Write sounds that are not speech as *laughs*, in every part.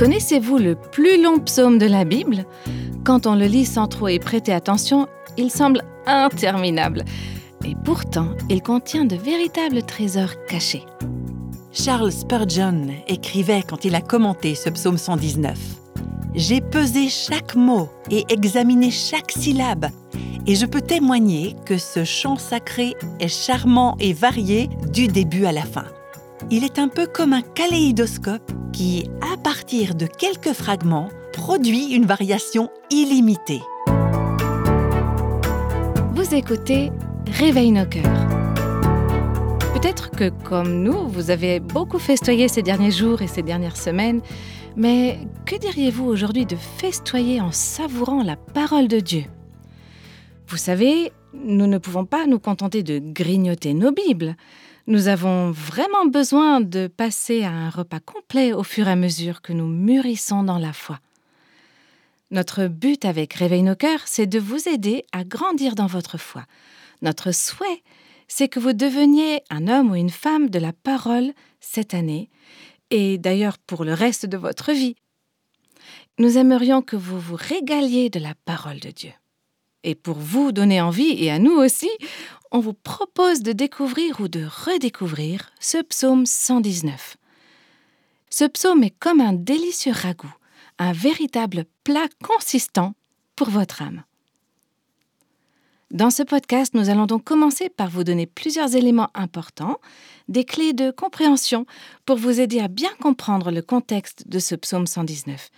Connaissez-vous le plus long psaume de la Bible? Quand on le lit sans trop y prêter attention, il semble interminable. Et pourtant, il contient de véritables trésors cachés. Charles Spurgeon écrivait quand il a commenté ce psaume 119. J'ai pesé chaque mot et examiné chaque syllabe, et je peux témoigner que ce chant sacré est charmant et varié du début à la fin. Il est un peu comme un kaléidoscope qui, à partir de quelques fragments, produit une variation illimitée. Vous écoutez Réveille nos cœurs. Peut-être que, comme nous, vous avez beaucoup festoyé ces derniers jours et ces dernières semaines, mais que diriez-vous aujourd'hui de festoyer en savourant la parole de Dieu? Vous savez, nous ne pouvons pas nous contenter de grignoter nos Bibles. Nous avons vraiment besoin de passer à un repas complet au fur et à mesure que nous mûrissons dans la foi. Notre but avec Réveille nos cœurs, c'est de vous aider à grandir dans votre foi. Notre souhait, c'est que vous deveniez un homme ou une femme de la parole cette année, et d'ailleurs pour le reste de votre vie. Nous aimerions que vous vous régaliez de la parole de Dieu. Et pour vous donner envie, et à nous aussi, on vous propose de découvrir ou de redécouvrir ce psaume 119. Ce psaume est comme un délicieux ragoût, un véritable plat consistant pour votre âme. Dans ce podcast, nous allons donc commencer par vous donner plusieurs éléments importants, des clés de compréhension pour vous aider à bien comprendre le contexte de ce psaume 119.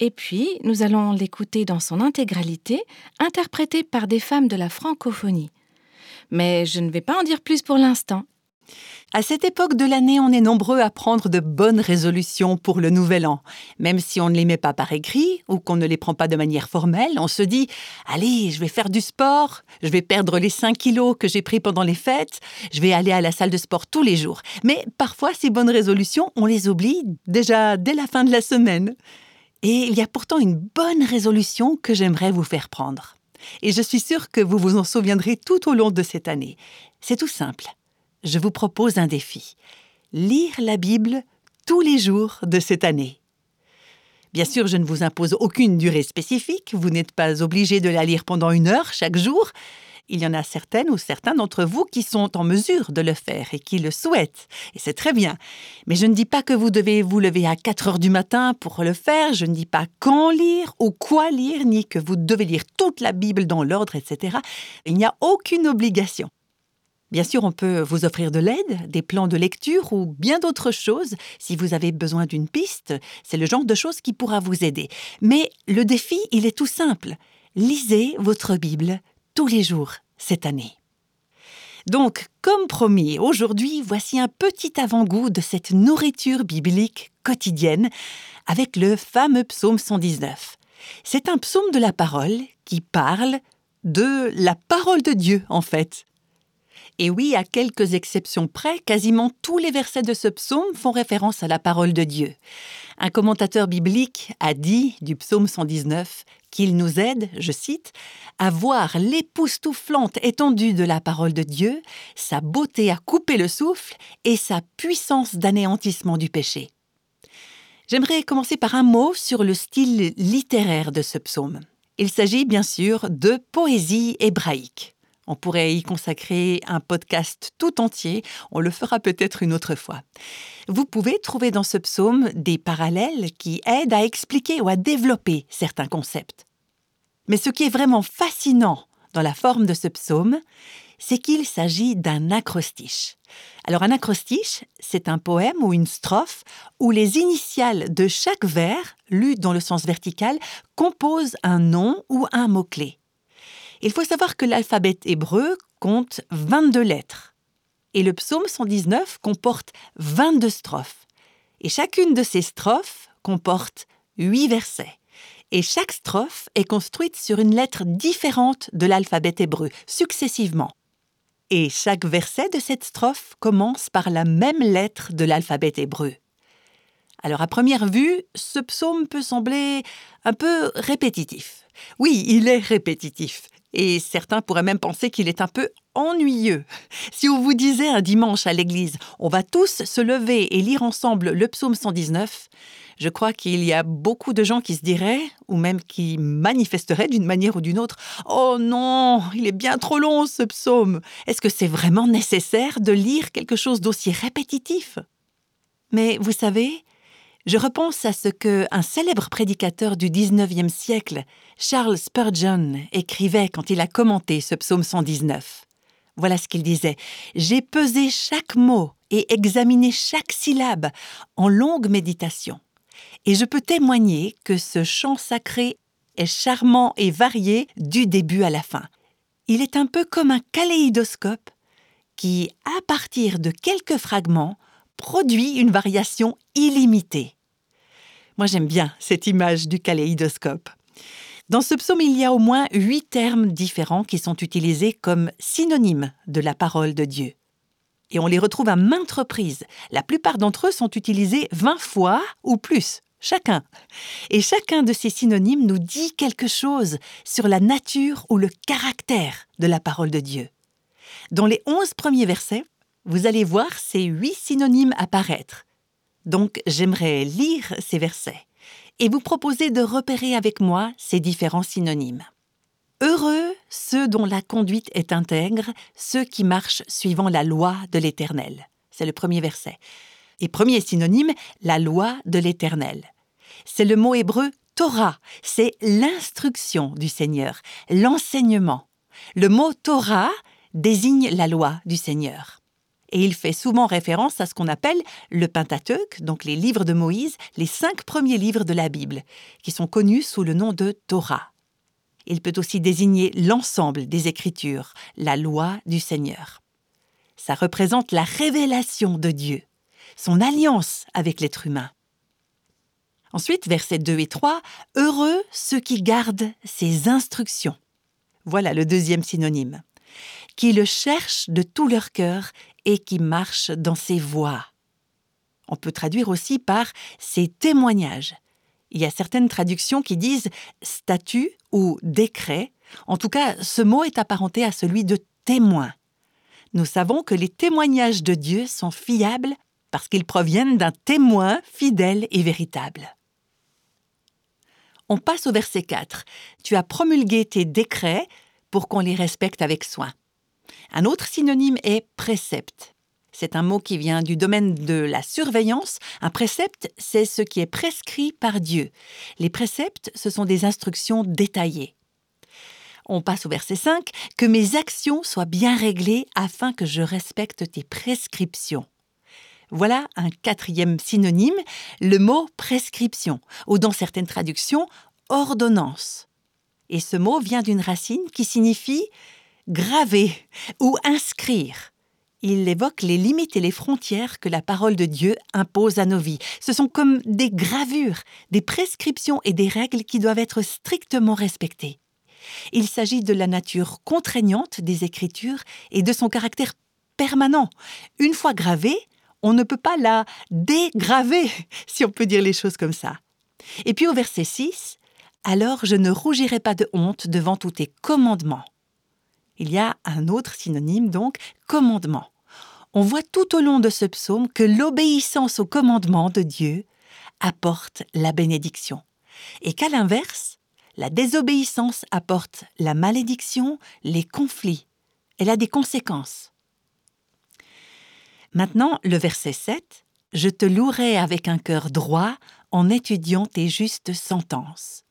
Et puis, nous allons l'écouter dans son intégralité, interprété par des femmes de la francophonie. Mais je ne vais pas en dire plus pour l'instant. À cette époque de l'année, on est nombreux à prendre de bonnes résolutions pour le nouvel an. Même si on ne les met pas par écrit ou qu'on ne les prend pas de manière formelle, on se dit Allez, je vais faire du sport, je vais perdre les 5 kilos que j'ai pris pendant les fêtes, je vais aller à la salle de sport tous les jours. Mais parfois, ces bonnes résolutions, on les oublie déjà dès la fin de la semaine. Et il y a pourtant une bonne résolution que j'aimerais vous faire prendre. Et je suis sûre que vous vous en souviendrez tout au long de cette année. C'est tout simple je vous propose un défi. Lire la Bible tous les jours de cette année. Bien sûr, je ne vous impose aucune durée spécifique, vous n'êtes pas obligé de la lire pendant une heure chaque jour. Il y en a certaines ou certains d'entre vous qui sont en mesure de le faire et qui le souhaitent, et c'est très bien. Mais je ne dis pas que vous devez vous lever à 4 heures du matin pour le faire, je ne dis pas quand lire ou quoi lire, ni que vous devez lire toute la Bible dans l'ordre, etc. Il n'y a aucune obligation. Bien sûr, on peut vous offrir de l'aide, des plans de lecture ou bien d'autres choses. Si vous avez besoin d'une piste, c'est le genre de choses qui pourra vous aider. Mais le défi, il est tout simple. Lisez votre Bible tous les jours cette année. Donc, comme promis, aujourd'hui, voici un petit avant-goût de cette nourriture biblique quotidienne avec le fameux psaume 119. C'est un psaume de la parole qui parle de la parole de Dieu, en fait. Et oui, à quelques exceptions près, quasiment tous les versets de ce psaume font référence à la parole de Dieu. Un commentateur biblique a dit du psaume 119 qu'il nous aide, je cite, à voir l'époustouflante étendue de la parole de Dieu, sa beauté à couper le souffle et sa puissance d'anéantissement du péché. J'aimerais commencer par un mot sur le style littéraire de ce psaume. Il s'agit bien sûr de poésie hébraïque. On pourrait y consacrer un podcast tout entier, on le fera peut-être une autre fois. Vous pouvez trouver dans ce psaume des parallèles qui aident à expliquer ou à développer certains concepts. Mais ce qui est vraiment fascinant dans la forme de ce psaume, c'est qu'il s'agit d'un acrostiche. Alors un acrostiche, c'est un poème ou une strophe où les initiales de chaque vers, lues dans le sens vertical, composent un nom ou un mot-clé. Il faut savoir que l'alphabet hébreu compte 22 lettres. Et le psaume 119 comporte 22 strophes. Et chacune de ces strophes comporte 8 versets. Et chaque strophe est construite sur une lettre différente de l'alphabet hébreu, successivement. Et chaque verset de cette strophe commence par la même lettre de l'alphabet hébreu. Alors à première vue, ce psaume peut sembler un peu répétitif. Oui, il est répétitif et certains pourraient même penser qu'il est un peu ennuyeux. *laughs* Si on vous disait un dimanche à l'église, on va tous se lever et lire ensemble le psaume 119, Je crois qu'il y a beaucoup de gens qui se diraient, ou même qui manifesteraient d'une manière ou d'une autre, Oh non, il est bien trop long ce psaume. Est-ce que c'est vraiment nécessaire de lire quelque chose d'aussi répétitif? Mais vous savez, je repense à ce que un célèbre prédicateur du XIXe siècle, Charles Spurgeon, écrivait quand il a commenté ce psaume 119. Voilà ce qu'il disait. J'ai pesé chaque mot et examiné chaque syllabe en longue méditation. Et je peux témoigner que ce chant sacré est charmant et varié du début à la fin. Il est un peu comme un kaléidoscope qui, à partir de quelques fragments, produit une variation illimitée. Moi j'aime bien cette image du kaléidoscope. Dans ce psaume, il y a au moins huit termes différents qui sont utilisés comme synonymes de la parole de Dieu et on les retrouve à maintes reprises. La plupart d'entre eux sont utilisés 20 fois ou plus, chacun. Et chacun de ces synonymes nous dit quelque chose sur la nature ou le caractère de la parole de Dieu. Dans les onze premiers versets, vous allez voir ces huit synonymes apparaître. Donc j'aimerais lire ces versets et vous proposer de repérer avec moi ces différents synonymes. Heureux ceux dont la conduite est intègre, ceux qui marchent suivant la loi de l'Éternel. C'est le premier verset. Et premier synonyme, la loi de l'Éternel. C'est le mot hébreu Torah, c'est l'instruction du Seigneur, l'enseignement. Le mot Torah désigne la loi du Seigneur. Et il fait souvent référence à ce qu'on appelle le Pentateuque, donc les livres de Moïse, les cinq premiers livres de la Bible, qui sont connus sous le nom de Torah. Il peut aussi désigner l'ensemble des Écritures, la loi du Seigneur. Ça représente la révélation de Dieu, son alliance avec l'être humain. Ensuite, versets 2 et 3, Heureux ceux qui gardent ses instructions. Voilà le deuxième synonyme. Qui le cherchent de tout leur cœur et qui marchent dans ses voies. On peut traduire aussi par ses témoignages, il y a certaines traductions qui disent statut ou décret. En tout cas, ce mot est apparenté à celui de témoin. Nous savons que les témoignages de Dieu sont fiables parce qu'ils proviennent d'un témoin fidèle et véritable. On passe au verset 4. Tu as promulgué tes décrets pour qu'on les respecte avec soin. Un autre synonyme est précepte. C'est un mot qui vient du domaine de la surveillance. Un précepte, c'est ce qui est prescrit par Dieu. Les préceptes, ce sont des instructions détaillées. On passe au verset 5, que mes actions soient bien réglées afin que je respecte tes prescriptions. Voilà un quatrième synonyme, le mot prescription, ou dans certaines traductions, ordonnance. Et ce mot vient d'une racine qui signifie graver ou inscrire il évoque les limites et les frontières que la parole de Dieu impose à nos vies. Ce sont comme des gravures, des prescriptions et des règles qui doivent être strictement respectées. Il s'agit de la nature contraignante des Écritures et de son caractère permanent. Une fois gravée, on ne peut pas la dégraver, si on peut dire les choses comme ça. Et puis au verset 6, Alors je ne rougirai pas de honte devant tous tes commandements. Il y a un autre synonyme donc, commandement on voit tout au long de ce psaume que l'obéissance au commandement de Dieu apporte la bénédiction, et qu'à l'inverse, la désobéissance apporte la malédiction, les conflits. Elle a des conséquences. Maintenant, le verset 7. Je te louerai avec un cœur droit en étudiant tes justes sentences.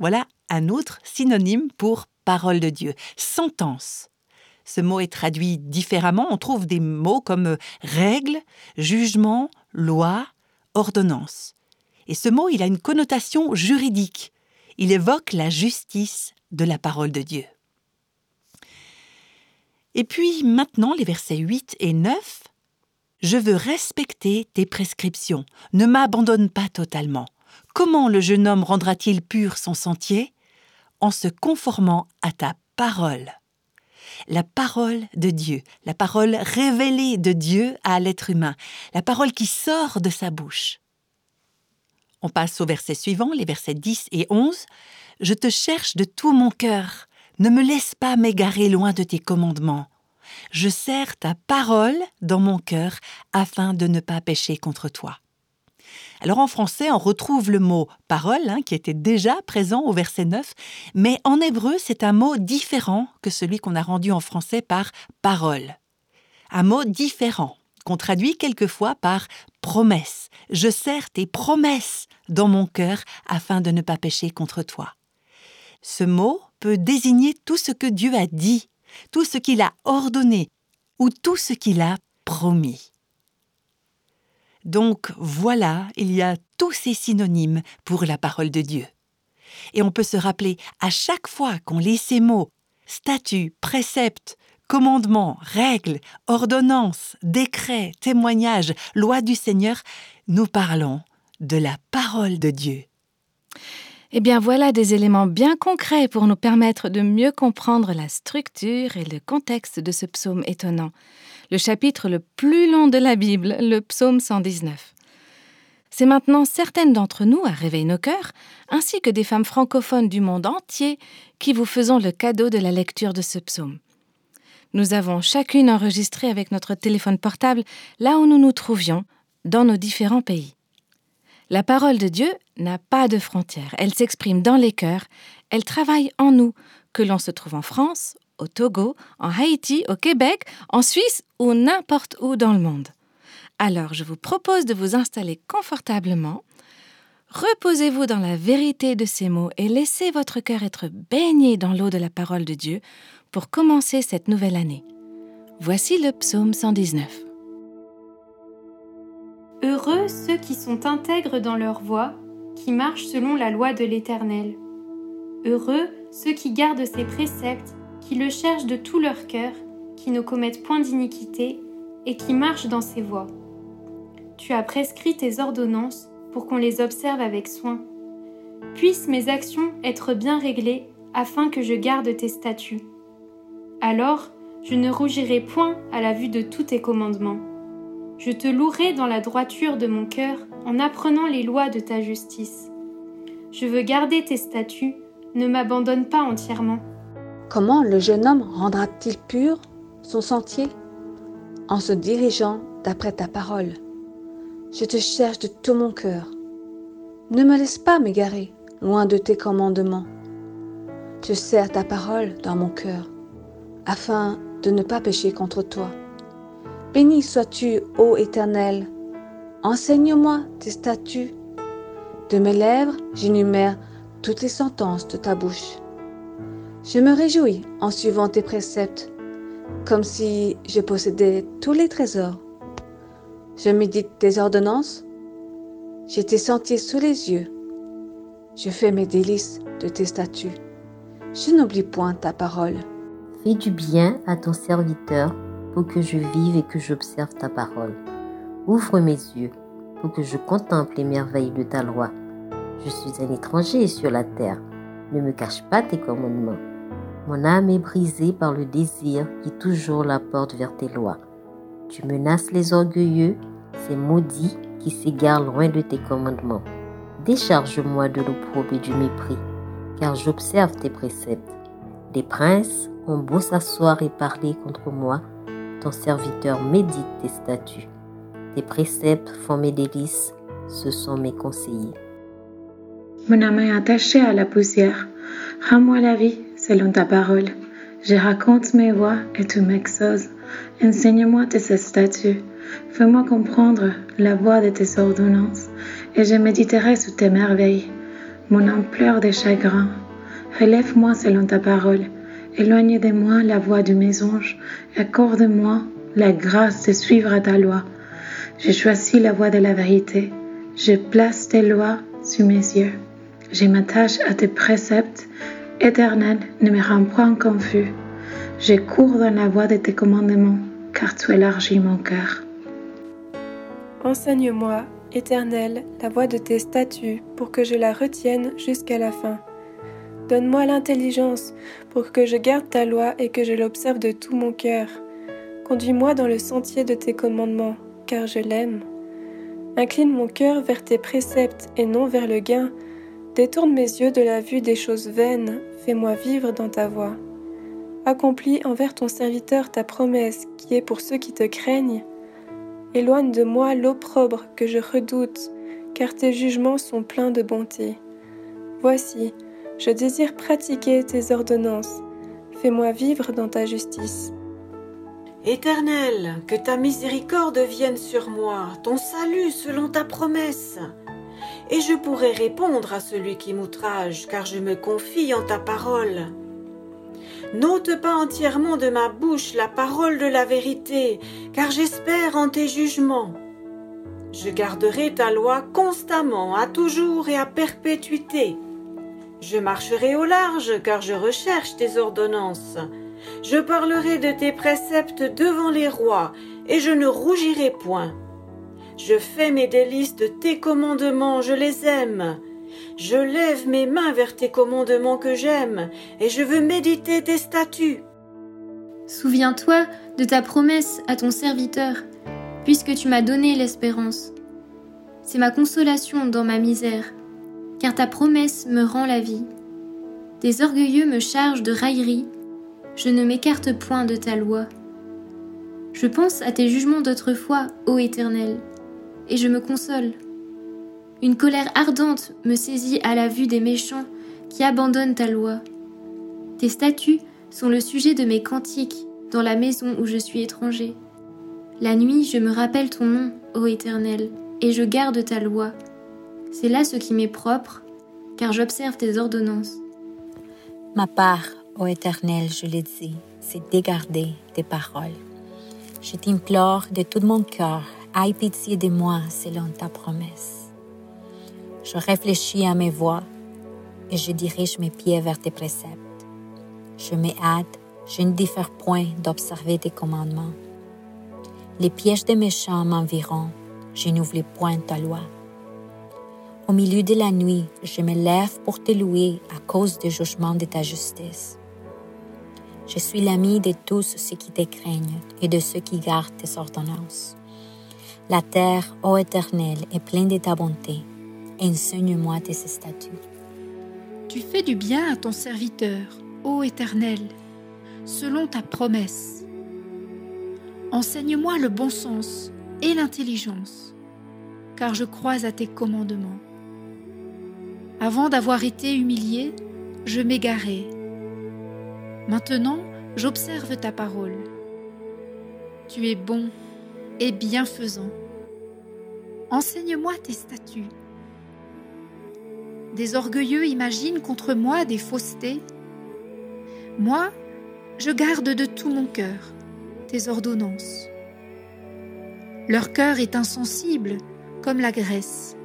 Voilà un autre synonyme pour parole de Dieu, sentence. Ce mot est traduit différemment. On trouve des mots comme règle, jugement, loi, ordonnance. Et ce mot, il a une connotation juridique. Il évoque la justice de la parole de Dieu. Et puis maintenant, les versets 8 et 9. Je veux respecter tes prescriptions. Ne m'abandonne pas totalement. Comment le jeune homme rendra-t-il pur son sentier? En se conformant à ta parole la parole de Dieu, la parole révélée de Dieu à l'être humain, la parole qui sort de sa bouche. On passe au verset suivant, les versets 10 et 11. Je te cherche de tout mon cœur. Ne me laisse pas m'égarer loin de tes commandements. Je serre ta parole dans mon cœur afin de ne pas pécher contre toi. Alors en français, on retrouve le mot parole, hein, qui était déjà présent au verset 9, mais en hébreu, c'est un mot différent que celui qu'on a rendu en français par parole. Un mot différent, qu'on traduit quelquefois par promesse. Je serre tes promesses dans mon cœur afin de ne pas pécher contre toi. Ce mot peut désigner tout ce que Dieu a dit, tout ce qu'il a ordonné ou tout ce qu'il a promis. Donc voilà, il y a tous ces synonymes pour la parole de Dieu. Et on peut se rappeler à chaque fois qu'on lit ces mots, statut, préceptes, commandements, règles, ordonnances, décrets, témoignages, lois du Seigneur, nous parlons de la parole de Dieu. Eh bien voilà des éléments bien concrets pour nous permettre de mieux comprendre la structure et le contexte de ce psaume étonnant, le chapitre le plus long de la Bible, le psaume 119. C'est maintenant certaines d'entre nous à réveiller nos cœurs, ainsi que des femmes francophones du monde entier, qui vous faisons le cadeau de la lecture de ce psaume. Nous avons chacune enregistré avec notre téléphone portable là où nous nous trouvions, dans nos différents pays. La parole de Dieu n'a pas de frontières, elle s'exprime dans les cœurs, elle travaille en nous, que l'on se trouve en France, au Togo, en Haïti, au Québec, en Suisse ou n'importe où dans le monde. Alors je vous propose de vous installer confortablement, reposez-vous dans la vérité de ces mots et laissez votre cœur être baigné dans l'eau de la parole de Dieu pour commencer cette nouvelle année. Voici le psaume 119. Heureux ceux qui sont intègres dans leur voie, qui marchent selon la loi de l'Éternel. Heureux ceux qui gardent ses préceptes, qui le cherchent de tout leur cœur, qui ne commettent point d'iniquité, et qui marchent dans ses voies. Tu as prescrit tes ordonnances pour qu'on les observe avec soin. Puissent mes actions être bien réglées, afin que je garde tes statuts. Alors, je ne rougirai point à la vue de tous tes commandements. Je te louerai dans la droiture de mon cœur en apprenant les lois de ta justice. Je veux garder tes statuts, ne m'abandonne pas entièrement. Comment le jeune homme rendra-t-il pur son sentier En se dirigeant d'après ta parole? Je te cherche de tout mon cœur. Ne me laisse pas m'égarer loin de tes commandements. Je serre ta parole dans mon cœur, afin de ne pas pécher contre toi. Béni sois-tu, ô Éternel. Enseigne-moi tes statuts. De mes lèvres, j'énumère toutes les sentences de ta bouche. Je me réjouis en suivant tes préceptes, comme si je possédais tous les trésors. Je médite tes ordonnances. J'ai tes sentiers sous les yeux. Je fais mes délices de tes statuts. Je n'oublie point ta parole. Fais du bien à ton serviteur pour que je vive et que j'observe ta parole. Ouvre mes yeux pour que je contemple les merveilles de ta loi. Je suis un étranger sur la terre. Ne me cache pas tes commandements. Mon âme est brisée par le désir qui toujours la porte vers tes lois. Tu menaces les orgueilleux, ces maudits qui s'égarent loin de tes commandements. Décharge-moi de l'opprobre et du mépris, car j'observe tes préceptes. Les princes ont beau s'asseoir et parler contre moi, ton serviteur médite tes statuts. Tes préceptes font mes délices, ce sont mes conseillers. Mon âme est attachée à la poussière. Rends-moi la vie selon ta parole. Je raconte mes voies et tu m'exauces. Enseigne-moi tes statuts. Fais-moi comprendre la voie de tes ordonnances, et je méditerai sous tes merveilles. Mon âme pleure de chagrin. Relève-moi selon ta parole Éloigne de moi la voix de mes anges, accorde-moi la grâce de suivre ta loi. Je choisis la voie de la vérité, je place tes lois sous mes yeux. Je m'attache à tes préceptes, éternel, ne me rends point confus. Je cours dans la voie de tes commandements, car tu élargis mon cœur. Enseigne-moi, éternel, la voie de tes statuts, pour que je la retienne jusqu'à la fin. Donne-moi l'intelligence pour que je garde ta loi et que je l'observe de tout mon cœur. Conduis-moi dans le sentier de tes commandements, car je l'aime. Incline mon cœur vers tes préceptes et non vers le gain. Détourne mes yeux de la vue des choses vaines, fais-moi vivre dans ta voie. Accomplis envers ton serviteur ta promesse qui est pour ceux qui te craignent. Éloigne de moi l'opprobre que je redoute, car tes jugements sont pleins de bonté. Voici, je désire pratiquer tes ordonnances. Fais-moi vivre dans ta justice. Éternel, que ta miséricorde vienne sur moi, ton salut selon ta promesse. Et je pourrai répondre à celui qui m'outrage, car je me confie en ta parole. N'ôte pas entièrement de ma bouche la parole de la vérité, car j'espère en tes jugements. Je garderai ta loi constamment, à toujours et à perpétuité. Je marcherai au large, car je recherche tes ordonnances. Je parlerai de tes préceptes devant les rois, et je ne rougirai point. Je fais mes délices de tes commandements, je les aime. Je lève mes mains vers tes commandements que j'aime, et je veux méditer tes statuts. Souviens-toi de ta promesse à ton serviteur, puisque tu m'as donné l'espérance. C'est ma consolation dans ma misère, car ta promesse me rend la vie. Des orgueilleux me chargent de railleries, je ne m'écarte point de ta loi. Je pense à tes jugements d'autrefois, ô Éternel, et je me console. Une colère ardente me saisit à la vue des méchants qui abandonnent ta loi. Tes statuts sont le sujet de mes cantiques dans la maison où je suis étranger. La nuit, je me rappelle ton nom, ô Éternel, et je garde ta loi. C'est là ce qui m'est propre, car j'observe tes ordonnances. Ma part, Ô Éternel, je le dis, c'est dégarder tes paroles. Je t'implore de tout mon cœur, aie pitié de moi selon ta promesse. Je réfléchis à mes voies et je dirige mes pieds vers tes préceptes. Je me hâte, je ne diffère point d'observer tes commandements. Les pièges des méchants m'environnent, je n'oublie point ta loi. Au milieu de la nuit, je me lève pour te louer à cause du jugement de ta justice. Je suis l'ami de tous ceux qui te craignent et de ceux qui gardent tes ordonnances. La terre, ô Éternel, est pleine de ta bonté. Enseigne-moi tes statuts. Tu fais du bien à ton serviteur, ô Éternel, selon ta promesse. Enseigne-moi le bon sens et l'intelligence, car je crois à tes commandements. Avant d'avoir été humilié, je m'égarais Maintenant, j'observe ta parole. Tu es bon et bienfaisant. Enseigne-moi tes statuts. Des orgueilleux imaginent contre moi des faussetés. Moi, je garde de tout mon cœur tes ordonnances. Leur cœur est insensible comme la graisse.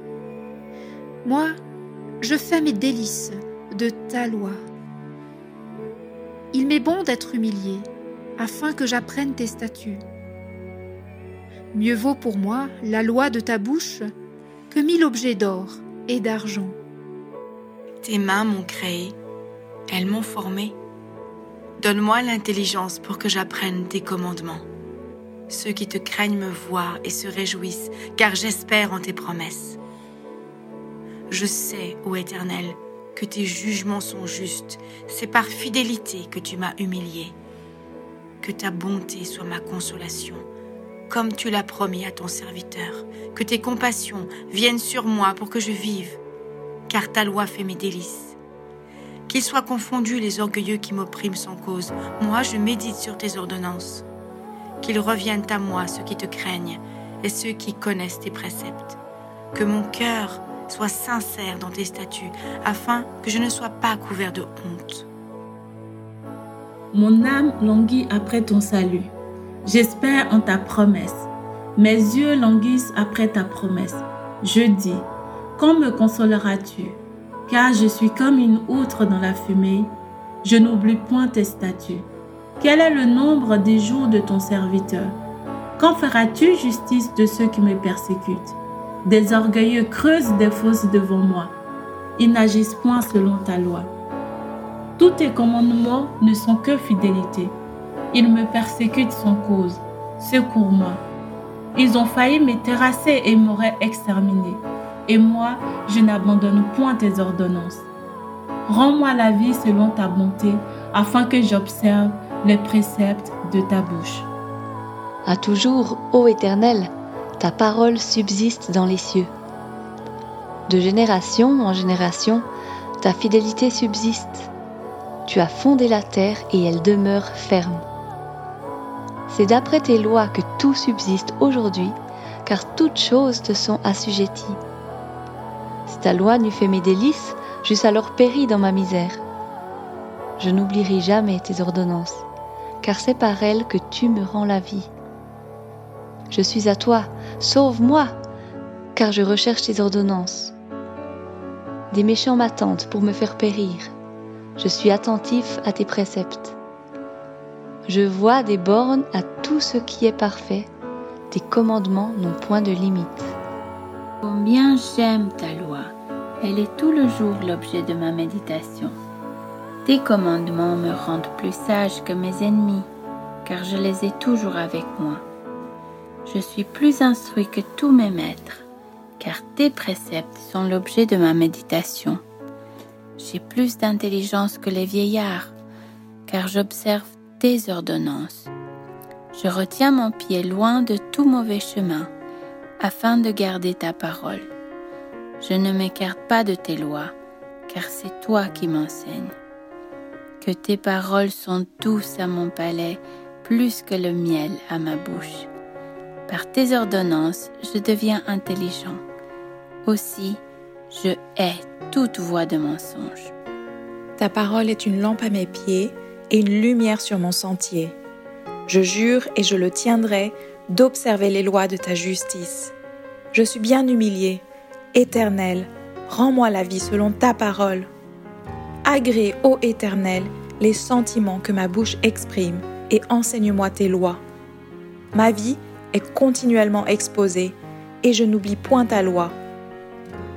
Moi, je fais mes délices de ta loi. Il m'est bon d'être humilié, afin que j'apprenne tes statuts. Mieux vaut pour moi la loi de ta bouche que mille objets d'or et d'argent. Tes mains m'ont créé, elles m'ont formé. Donne-moi l'intelligence pour que j'apprenne tes commandements. Ceux qui te craignent me voient et se réjouissent, car j'espère en tes promesses. Je sais, ô Éternel, que tes jugements sont justes. C'est par fidélité que tu m'as humilié. Que ta bonté soit ma consolation, comme tu l'as promis à ton serviteur. Que tes compassions viennent sur moi pour que je vive, car ta loi fait mes délices. Qu'ils soient confondus les orgueilleux qui m'oppriment sans cause. Moi, je médite sur tes ordonnances. Qu'ils reviennent à moi ceux qui te craignent et ceux qui connaissent tes préceptes. Que mon cœur Sois sincère dans tes statuts, afin que je ne sois pas couvert de honte. Mon âme languit après ton salut. J'espère en ta promesse. Mes yeux languissent après ta promesse. Je dis, quand me consoleras-tu Car je suis comme une outre dans la fumée. Je n'oublie point tes statuts. Quel est le nombre des jours de ton serviteur? Quand feras-tu justice de ceux qui me persécutent? Des orgueilleux creusent des fosses devant moi. Ils n'agissent point selon ta loi. Tous tes commandements ne sont que fidélité. Ils me persécutent sans cause. Secours-moi. Ils ont failli me terrasser et m'auraient exterminé. Et moi, je n'abandonne point tes ordonnances. Rends-moi la vie selon ta bonté, afin que j'observe les préceptes de ta bouche. À toujours, ô Éternel, ta parole subsiste dans les cieux. De génération en génération, ta fidélité subsiste. Tu as fondé la terre et elle demeure ferme. C'est d'après tes lois que tout subsiste aujourd'hui, car toutes choses te sont assujetties. Si ta loi n'eût fait mes délices, j'eusse alors péri dans ma misère. Je n'oublierai jamais tes ordonnances, car c'est par elles que tu me rends la vie. Je suis à toi, sauve-moi, car je recherche tes ordonnances. Des méchants m'attendent pour me faire périr. Je suis attentif à tes préceptes. Je vois des bornes à tout ce qui est parfait. Tes commandements n'ont point de limite. Combien j'aime ta loi. Elle est tout le jour l'objet de ma méditation. Tes commandements me rendent plus sage que mes ennemis, car je les ai toujours avec moi. Je suis plus instruit que tous mes maîtres, car tes préceptes sont l'objet de ma méditation. J'ai plus d'intelligence que les vieillards, car j'observe tes ordonnances. Je retiens mon pied loin de tout mauvais chemin, afin de garder ta parole. Je ne m'écarte pas de tes lois, car c'est toi qui m'enseignes. Que tes paroles sont douces à mon palais, plus que le miel à ma bouche. Par tes ordonnances, je deviens intelligent. Aussi, je hais toute voix de mensonge. Ta parole est une lampe à mes pieds et une lumière sur mon sentier. Je jure et je le tiendrai d'observer les lois de ta justice. Je suis bien humilié. Éternel, rends-moi la vie selon ta parole. Agrée, ô Éternel, les sentiments que ma bouche exprime et enseigne-moi tes lois. Ma vie est continuellement exposée et je n'oublie point ta loi.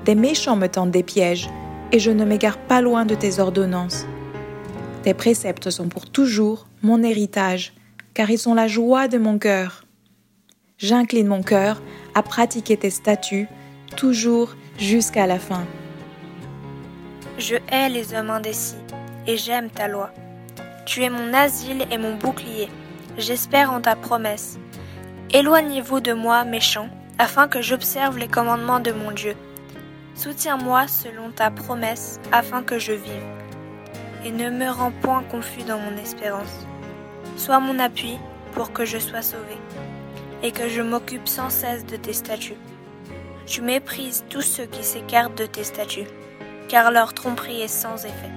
Des méchants me tendent des pièges et je ne m'égare pas loin de tes ordonnances. Tes préceptes sont pour toujours mon héritage, car ils sont la joie de mon cœur. J'incline mon cœur à pratiquer tes statuts, toujours jusqu'à la fin. Je hais les hommes indécis, et j'aime ta loi. Tu es mon asile et mon bouclier. J'espère en ta promesse. Éloignez-vous de moi, méchants, afin que j'observe les commandements de mon Dieu. Soutiens-moi selon ta promesse, afin que je vive. Et ne me rends point confus dans mon espérance. Sois mon appui pour que je sois sauvé, et que je m'occupe sans cesse de tes statuts. Tu méprises tous ceux qui s'écartent de tes statuts, car leur tromperie est sans effet.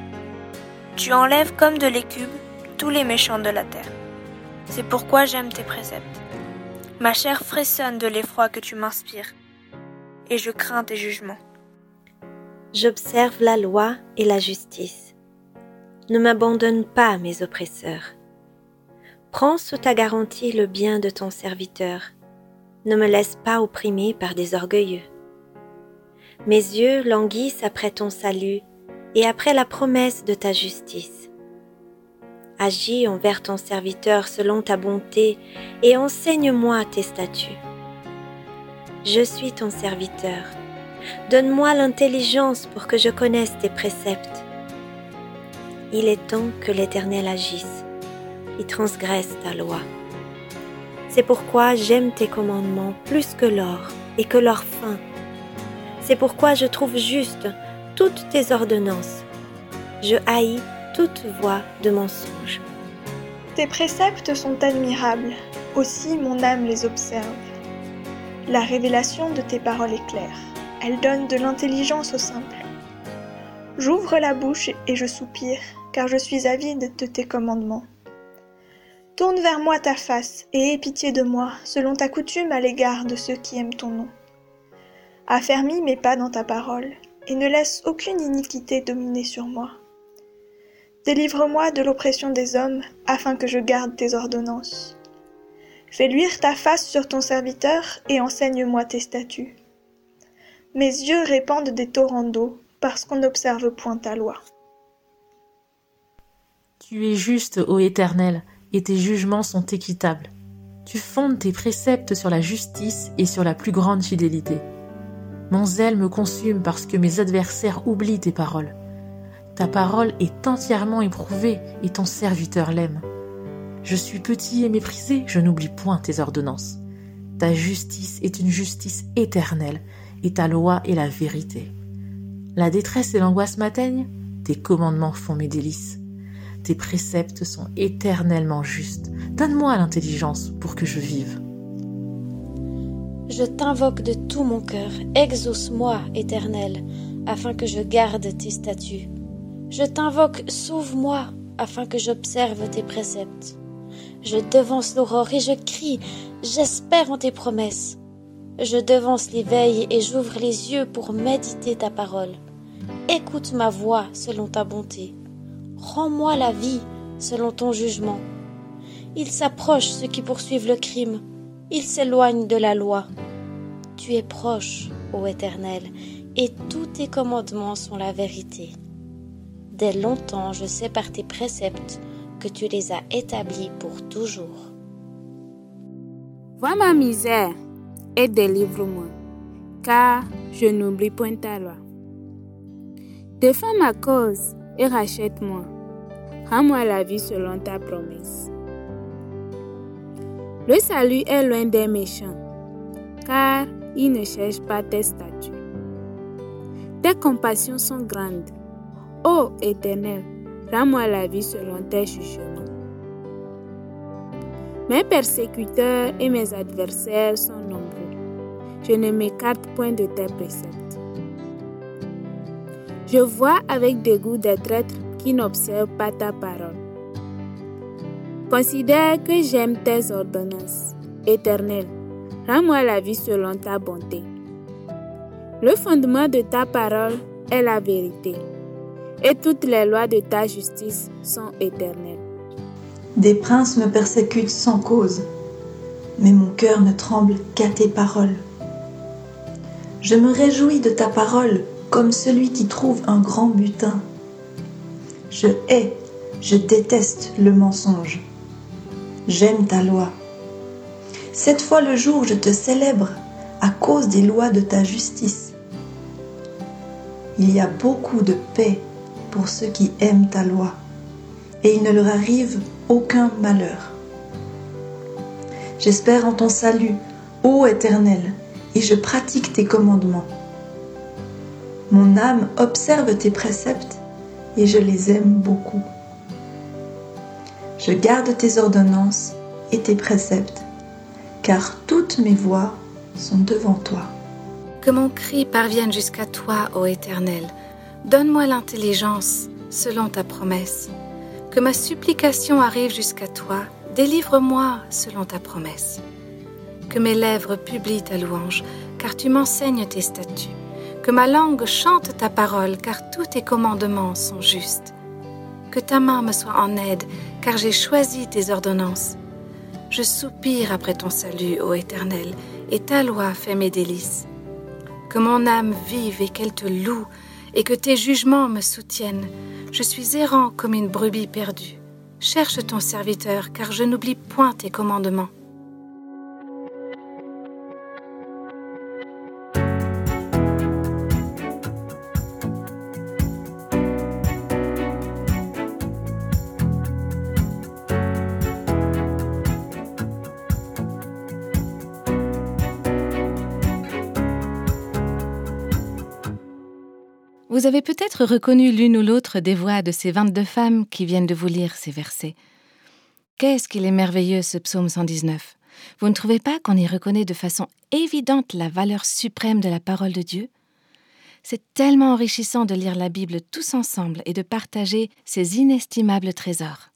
Tu enlèves comme de l'écume tous les méchants de la terre. C'est pourquoi j'aime tes préceptes. Ma chair frissonne de l'effroi que tu m'inspires, et je crains tes jugements. J'observe la loi et la justice. Ne m'abandonne pas mes oppresseurs. Prends sous ta garantie le bien de ton serviteur. Ne me laisse pas opprimer par des orgueilleux. Mes yeux languissent après ton salut et après la promesse de ta justice. Agis envers ton serviteur selon ta bonté et enseigne-moi tes statuts. Je suis ton serviteur. Donne-moi l'intelligence pour que je connaisse tes préceptes. Il est temps que l'Éternel agisse et transgresse ta loi. C'est pourquoi j'aime tes commandements plus que l'or et que leur fin. C'est pourquoi je trouve juste toutes tes ordonnances. Je haïs toute voix de mensonge. Tes préceptes sont admirables, aussi mon âme les observe. La révélation de tes paroles est claire, elle donne de l'intelligence au simple. J'ouvre la bouche et je soupire, car je suis avide de tes commandements. Tourne vers moi ta face et aie pitié de moi, selon ta coutume à l'égard de ceux qui aiment ton nom. Affermis mes pas dans ta parole, et ne laisse aucune iniquité dominer sur moi. Délivre-moi de l'oppression des hommes, afin que je garde tes ordonnances. Fais luire ta face sur ton serviteur et enseigne-moi tes statuts. Mes yeux répandent des torrents d'eau, parce qu'on n'observe point ta loi. Tu es juste, ô Éternel, et tes jugements sont équitables. Tu fondes tes préceptes sur la justice et sur la plus grande fidélité. Mon zèle me consume parce que mes adversaires oublient tes paroles. Ta parole est entièrement éprouvée et ton serviteur l'aime. Je suis petit et méprisé, je n'oublie point tes ordonnances. Ta justice est une justice éternelle et ta loi est la vérité. La détresse et l'angoisse m'atteignent, tes commandements font mes délices. Tes préceptes sont éternellement justes. Donne-moi l'intelligence pour que je vive. Je t'invoque de tout mon cœur, exauce-moi, Éternel, afin que je garde tes statuts. Je t'invoque, sauve-moi, afin que j'observe tes préceptes. Je devance l'aurore et je crie, j'espère en tes promesses. Je devance l'éveil et j'ouvre les yeux pour méditer ta parole. Écoute ma voix selon ta bonté. Rends-moi la vie selon ton jugement. Ils s'approchent ceux qui poursuivent le crime, ils s'éloignent de la loi. Tu es proche, ô Éternel, et tous tes commandements sont la vérité. Dès longtemps je sais par tes préceptes que tu les as établis pour toujours. Vois ma misère et délivre-moi, car je n'oublie point ta loi. Défends ma cause et rachète-moi. Rends-moi la vie selon ta promesse. Le salut est loin des méchants, car ils ne cherchent pas tes statuts. Tes compassions sont grandes. Ô Éternel, rends-moi la vie selon tes jugements. Mes persécuteurs et mes adversaires sont nombreux. Je ne m'écarte point de tes préceptes. Je vois avec dégoût des traîtres qui n'observent pas ta parole. Considère que j'aime tes ordonnances. Éternel, rends-moi la vie selon ta bonté. Le fondement de ta parole est la vérité, et toutes les lois de ta justice sont éternelles. Des princes me persécutent sans cause, mais mon cœur ne tremble qu'à tes paroles. Je me réjouis de ta parole comme celui qui trouve un grand butin. Je hais, je déteste le mensonge. J'aime ta loi. Cette fois le jour, je te célèbre à cause des lois de ta justice. Il y a beaucoup de paix pour ceux qui aiment ta loi, et il ne leur arrive aucun malheur. J'espère en ton salut, ô Éternel, et je pratique tes commandements. Mon âme observe tes préceptes, et je les aime beaucoup. Je garde tes ordonnances et tes préceptes, car toutes mes voies sont devant toi. Que mon cri parvienne jusqu'à toi, ô Éternel. Donne-moi l'intelligence selon ta promesse. Que ma supplication arrive jusqu'à toi. Délivre-moi selon ta promesse. Que mes lèvres publient ta louange, car tu m'enseignes tes statuts. Que ma langue chante ta parole, car tous tes commandements sont justes. Que ta main me soit en aide, car j'ai choisi tes ordonnances. Je soupire après ton salut, ô Éternel, et ta loi fait mes délices. Que mon âme vive et qu'elle te loue, et que tes jugements me soutiennent. Je suis errant comme une brebis perdue. Cherche ton serviteur, car je n'oublie point tes commandements. Vous avez peut-être reconnu l'une ou l'autre des voix de ces 22 femmes qui viennent de vous lire ces versets. Qu'est-ce qu'il est merveilleux ce psaume 119 Vous ne trouvez pas qu'on y reconnaît de façon évidente la valeur suprême de la parole de Dieu? C'est tellement enrichissant de lire la Bible tous ensemble et de partager ces inestimables trésors.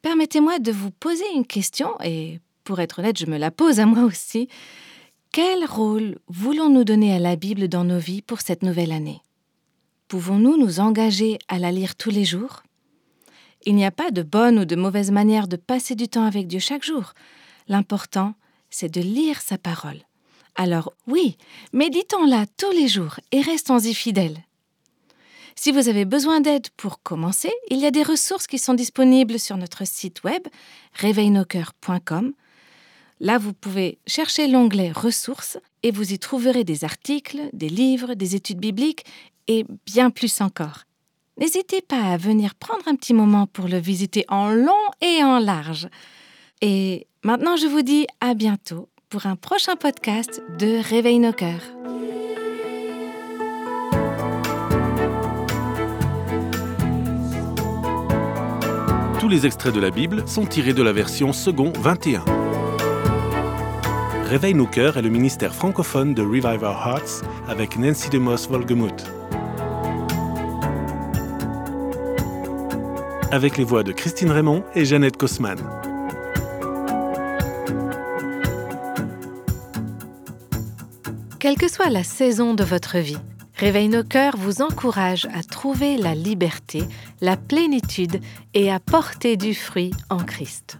Permettez-moi de vous poser une question, et pour être honnête, je me la pose à moi aussi. Quel rôle voulons-nous donner à la Bible dans nos vies pour cette nouvelle année? Pouvons-nous nous engager à la lire tous les jours? Il n'y a pas de bonne ou de mauvaise manière de passer du temps avec Dieu chaque jour. L'important, c'est de lire sa parole. Alors oui, méditons-la tous les jours et restons-y fidèles. Si vous avez besoin d'aide pour commencer, il y a des ressources qui sont disponibles sur notre site web réveilnoscoeurs.com. Là, vous pouvez chercher l'onglet Ressources et vous y trouverez des articles, des livres, des études bibliques et bien plus encore. N'hésitez pas à venir prendre un petit moment pour le visiter en long et en large. Et maintenant, je vous dis à bientôt pour un prochain podcast de Réveil nos cœurs. Tous les extraits de la Bible sont tirés de la version second 21. Réveil nos cœurs est le ministère francophone de Revive Our Hearts avec Nancy DeMoss Volgemuth. Avec les voix de Christine Raymond et Jeannette Kosman. Quelle que soit la saison de votre vie, Réveille nos cœurs vous encourage à trouver la liberté, la plénitude et à porter du fruit en Christ.